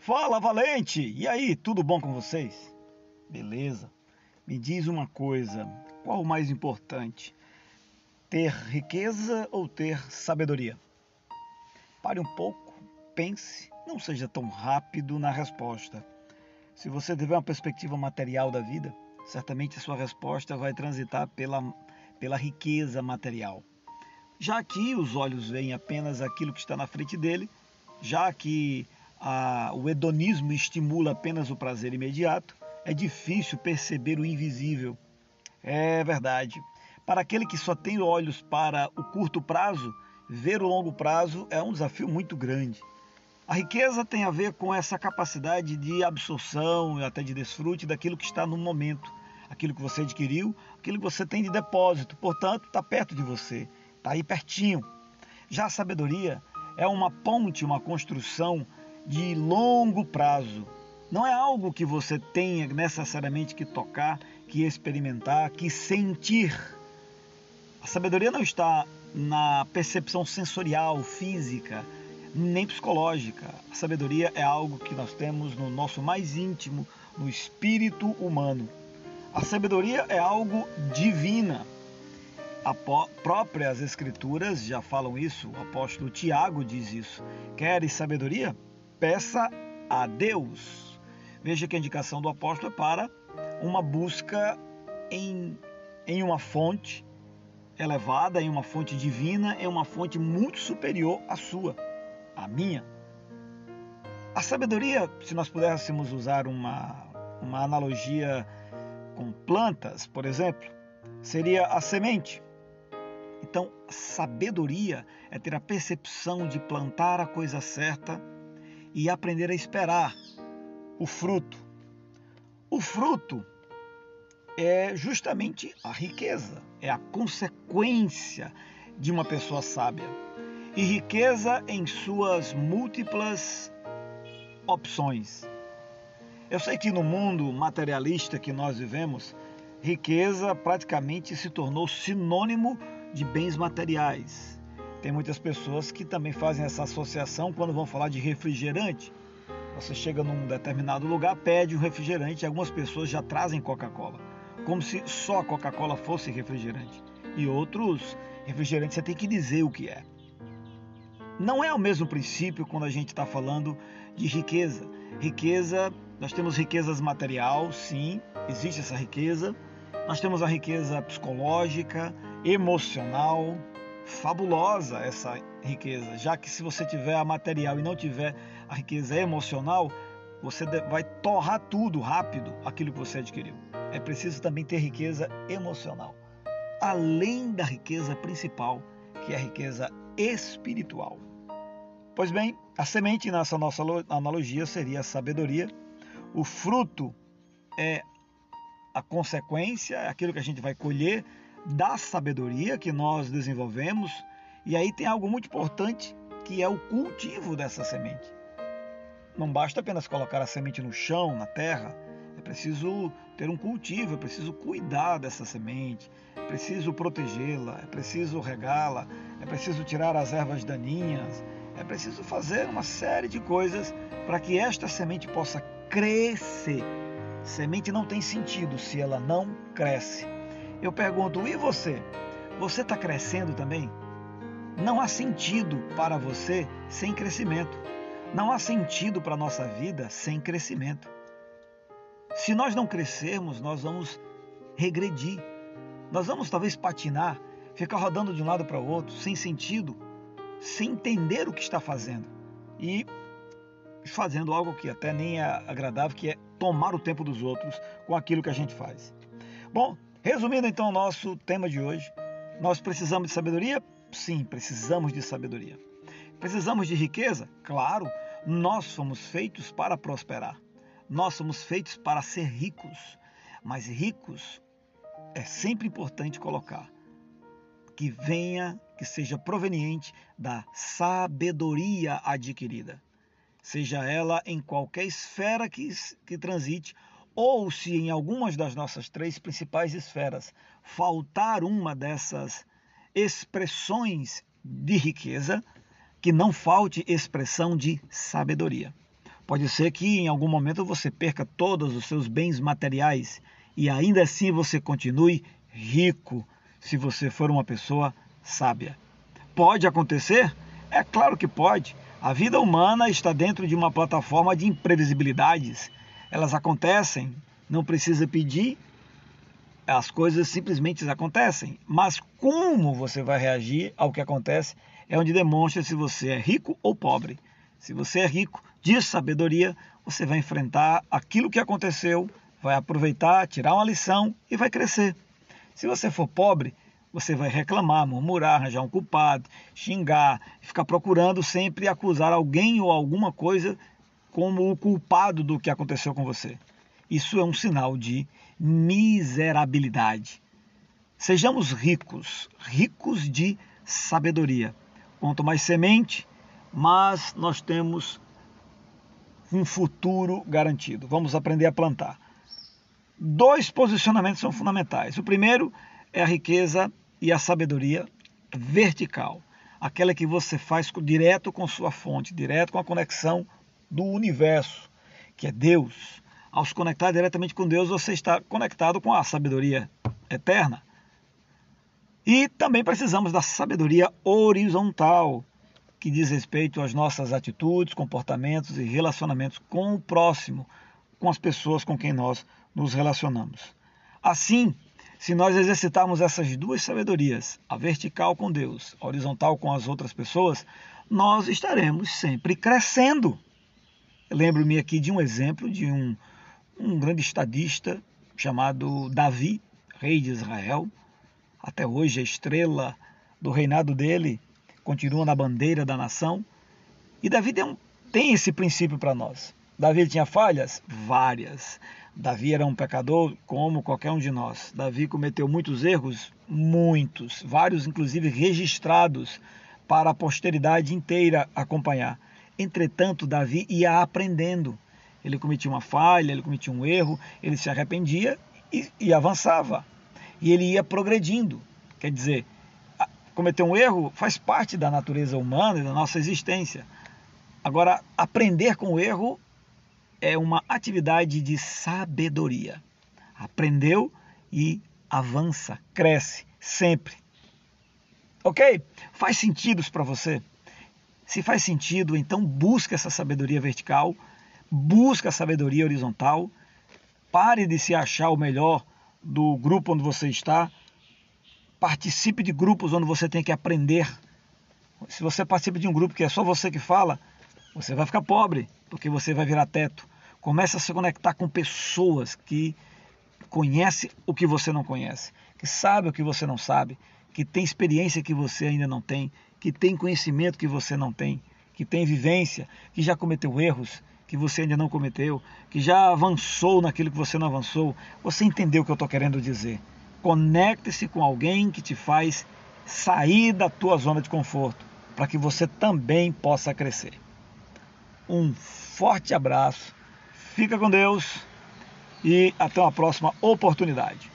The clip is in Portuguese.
Fala, Valente! E aí, tudo bom com vocês? Beleza. Me diz uma coisa: qual o mais importante? Ter riqueza ou ter sabedoria? Pare um pouco, pense, não seja tão rápido na resposta. Se você tiver uma perspectiva material da vida, certamente a sua resposta vai transitar pela, pela riqueza material. Já que os olhos veem apenas aquilo que está na frente dele, já que a, o hedonismo estimula apenas o prazer imediato, é difícil perceber o invisível. É verdade. Para aquele que só tem olhos para o curto prazo, ver o longo prazo é um desafio muito grande. A riqueza tem a ver com essa capacidade de absorção e até de desfrute daquilo que está no momento, aquilo que você adquiriu, aquilo que você tem de depósito, portanto, está perto de você, está aí pertinho. Já a sabedoria é uma ponte, uma construção de longo prazo. Não é algo que você tenha necessariamente que tocar, que experimentar, que sentir. A sabedoria não está na percepção sensorial, física, nem psicológica. A sabedoria é algo que nós temos no nosso mais íntimo, no espírito humano. A sabedoria é algo divina. As próprias escrituras já falam isso, o apóstolo Tiago diz isso. Queres sabedoria? Peça a Deus. Veja que a indicação do apóstolo é para uma busca em, em uma fonte elevada, em uma fonte divina, em uma fonte muito superior à sua, à minha. A sabedoria, se nós pudéssemos usar uma, uma analogia com plantas, por exemplo, seria a semente. Então, sabedoria é ter a percepção de plantar a coisa certa e aprender a esperar o fruto. O fruto é justamente a riqueza, é a consequência de uma pessoa sábia. E riqueza em suas múltiplas opções. Eu sei que no mundo materialista que nós vivemos, riqueza praticamente se tornou sinônimo de bens materiais. Tem muitas pessoas que também fazem essa associação quando vão falar de refrigerante. Você chega num determinado lugar, pede um refrigerante e algumas pessoas já trazem Coca-Cola, como se só a Coca-Cola fosse refrigerante. E outros refrigerantes você tem que dizer o que é. Não é o mesmo princípio quando a gente está falando de riqueza. Riqueza, nós temos riquezas material, sim, existe essa riqueza. Nós temos a riqueza psicológica, emocional, fabulosa essa riqueza, já que se você tiver a material e não tiver a riqueza emocional, você vai torrar tudo rápido aquilo que você adquiriu. É preciso também ter riqueza emocional, além da riqueza principal, que é a riqueza espiritual. Pois bem, a semente nessa nossa analogia seria a sabedoria, o fruto é a consequência, é aquilo que a gente vai colher da sabedoria que nós desenvolvemos. E aí tem algo muito importante que é o cultivo dessa semente. Não basta apenas colocar a semente no chão, na terra, é preciso ter um cultivo, é preciso cuidar dessa semente, é preciso protegê-la, é preciso regá-la, é preciso tirar as ervas daninhas, é preciso fazer uma série de coisas para que esta semente possa crescer. Semente não tem sentido se ela não cresce. Eu pergunto, e você? Você está crescendo também? Não há sentido para você sem crescimento. Não há sentido para a nossa vida sem crescimento. Se nós não crescermos, nós vamos regredir. Nós vamos talvez patinar, ficar rodando de um lado para o outro, sem sentido, sem entender o que está fazendo. E fazendo algo que até nem é agradável, que é tomar o tempo dos outros com aquilo que a gente faz. Bom, Resumindo então o nosso tema de hoje, nós precisamos de sabedoria? Sim, precisamos de sabedoria. Precisamos de riqueza? Claro, nós somos feitos para prosperar. Nós somos feitos para ser ricos. Mas ricos é sempre importante colocar que venha, que seja proveniente da sabedoria adquirida. Seja ela em qualquer esfera que, que transite ou se em algumas das nossas três principais esferas faltar uma dessas expressões de riqueza, que não falte expressão de sabedoria. Pode ser que em algum momento você perca todos os seus bens materiais e ainda assim você continue rico se você for uma pessoa sábia. Pode acontecer? É claro que pode. A vida humana está dentro de uma plataforma de imprevisibilidades. Elas acontecem, não precisa pedir, as coisas simplesmente acontecem. Mas como você vai reagir ao que acontece é onde demonstra se você é rico ou pobre. Se você é rico de sabedoria, você vai enfrentar aquilo que aconteceu, vai aproveitar, tirar uma lição e vai crescer. Se você for pobre, você vai reclamar, murmurar, arranjar um culpado, xingar, ficar procurando sempre acusar alguém ou alguma coisa como o culpado do que aconteceu com você. Isso é um sinal de miserabilidade. Sejamos ricos, ricos de sabedoria. Quanto mais semente, mais nós temos um futuro garantido. Vamos aprender a plantar. Dois posicionamentos são fundamentais. O primeiro é a riqueza e a sabedoria vertical, aquela que você faz direto com sua fonte, direto com a conexão do universo, que é Deus. Ao se conectar diretamente com Deus, você está conectado com a sabedoria eterna. E também precisamos da sabedoria horizontal, que diz respeito às nossas atitudes, comportamentos e relacionamentos com o próximo, com as pessoas com quem nós nos relacionamos. Assim, se nós exercitarmos essas duas sabedorias, a vertical com Deus, a horizontal com as outras pessoas, nós estaremos sempre crescendo. Lembro-me aqui de um exemplo de um, um grande estadista chamado Davi, rei de Israel. Até hoje a estrela do reinado dele continua na bandeira da nação. E Davi tem, um, tem esse princípio para nós. Davi tinha falhas? Várias. Davi era um pecador como qualquer um de nós. Davi cometeu muitos erros, muitos, vários inclusive registrados para a posteridade inteira acompanhar. Entretanto, Davi ia aprendendo. Ele cometia uma falha, ele cometia um erro, ele se arrependia e, e avançava. E ele ia progredindo. Quer dizer, cometer um erro faz parte da natureza humana e da nossa existência. Agora, aprender com o erro é uma atividade de sabedoria. Aprendeu e avança, cresce sempre. Ok? Faz sentido para você? Se faz sentido, então busca essa sabedoria vertical, busca a sabedoria horizontal, pare de se achar o melhor do grupo onde você está, participe de grupos onde você tem que aprender. Se você participa de um grupo que é só você que fala, você vai ficar pobre, porque você vai virar teto. Comece a se conectar com pessoas que conhecem o que você não conhece, que sabem o que você não sabe, que tem experiência que você ainda não tem, que tem conhecimento que você não tem, que tem vivência, que já cometeu erros que você ainda não cometeu, que já avançou naquilo que você não avançou. Você entendeu o que eu estou querendo dizer? Conecte-se com alguém que te faz sair da tua zona de conforto, para que você também possa crescer. Um forte abraço Fica com Deus e até uma próxima oportunidade.